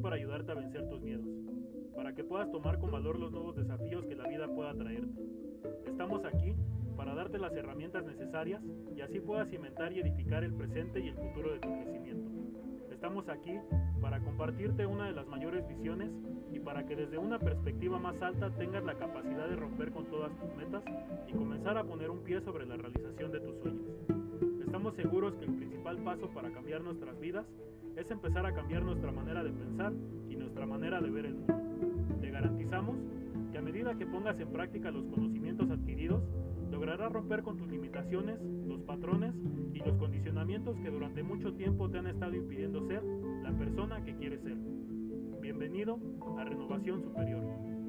para ayudarte a vencer tus miedos, para que puedas tomar con valor los nuevos desafíos que la vida pueda traerte. Estamos aquí para darte las herramientas necesarias y así puedas cimentar y edificar el presente y el futuro de tu crecimiento. Estamos aquí para compartirte una de las mayores visiones y para que desde una perspectiva más alta tengas la capacidad de romper con todas tus metas y comenzar a poner un pie sobre la realización de tus sueños. Estamos seguros que el principal paso para cambiar nuestras vidas es empezar a cambiar nuestra manera de pensar y nuestra manera de ver el mundo. Te garantizamos que a medida que pongas en práctica los conocimientos adquiridos, lograrás romper con tus limitaciones, los patrones y los condicionamientos que durante mucho tiempo te han estado impidiendo ser la persona que quieres ser. Bienvenido a Renovación Superior.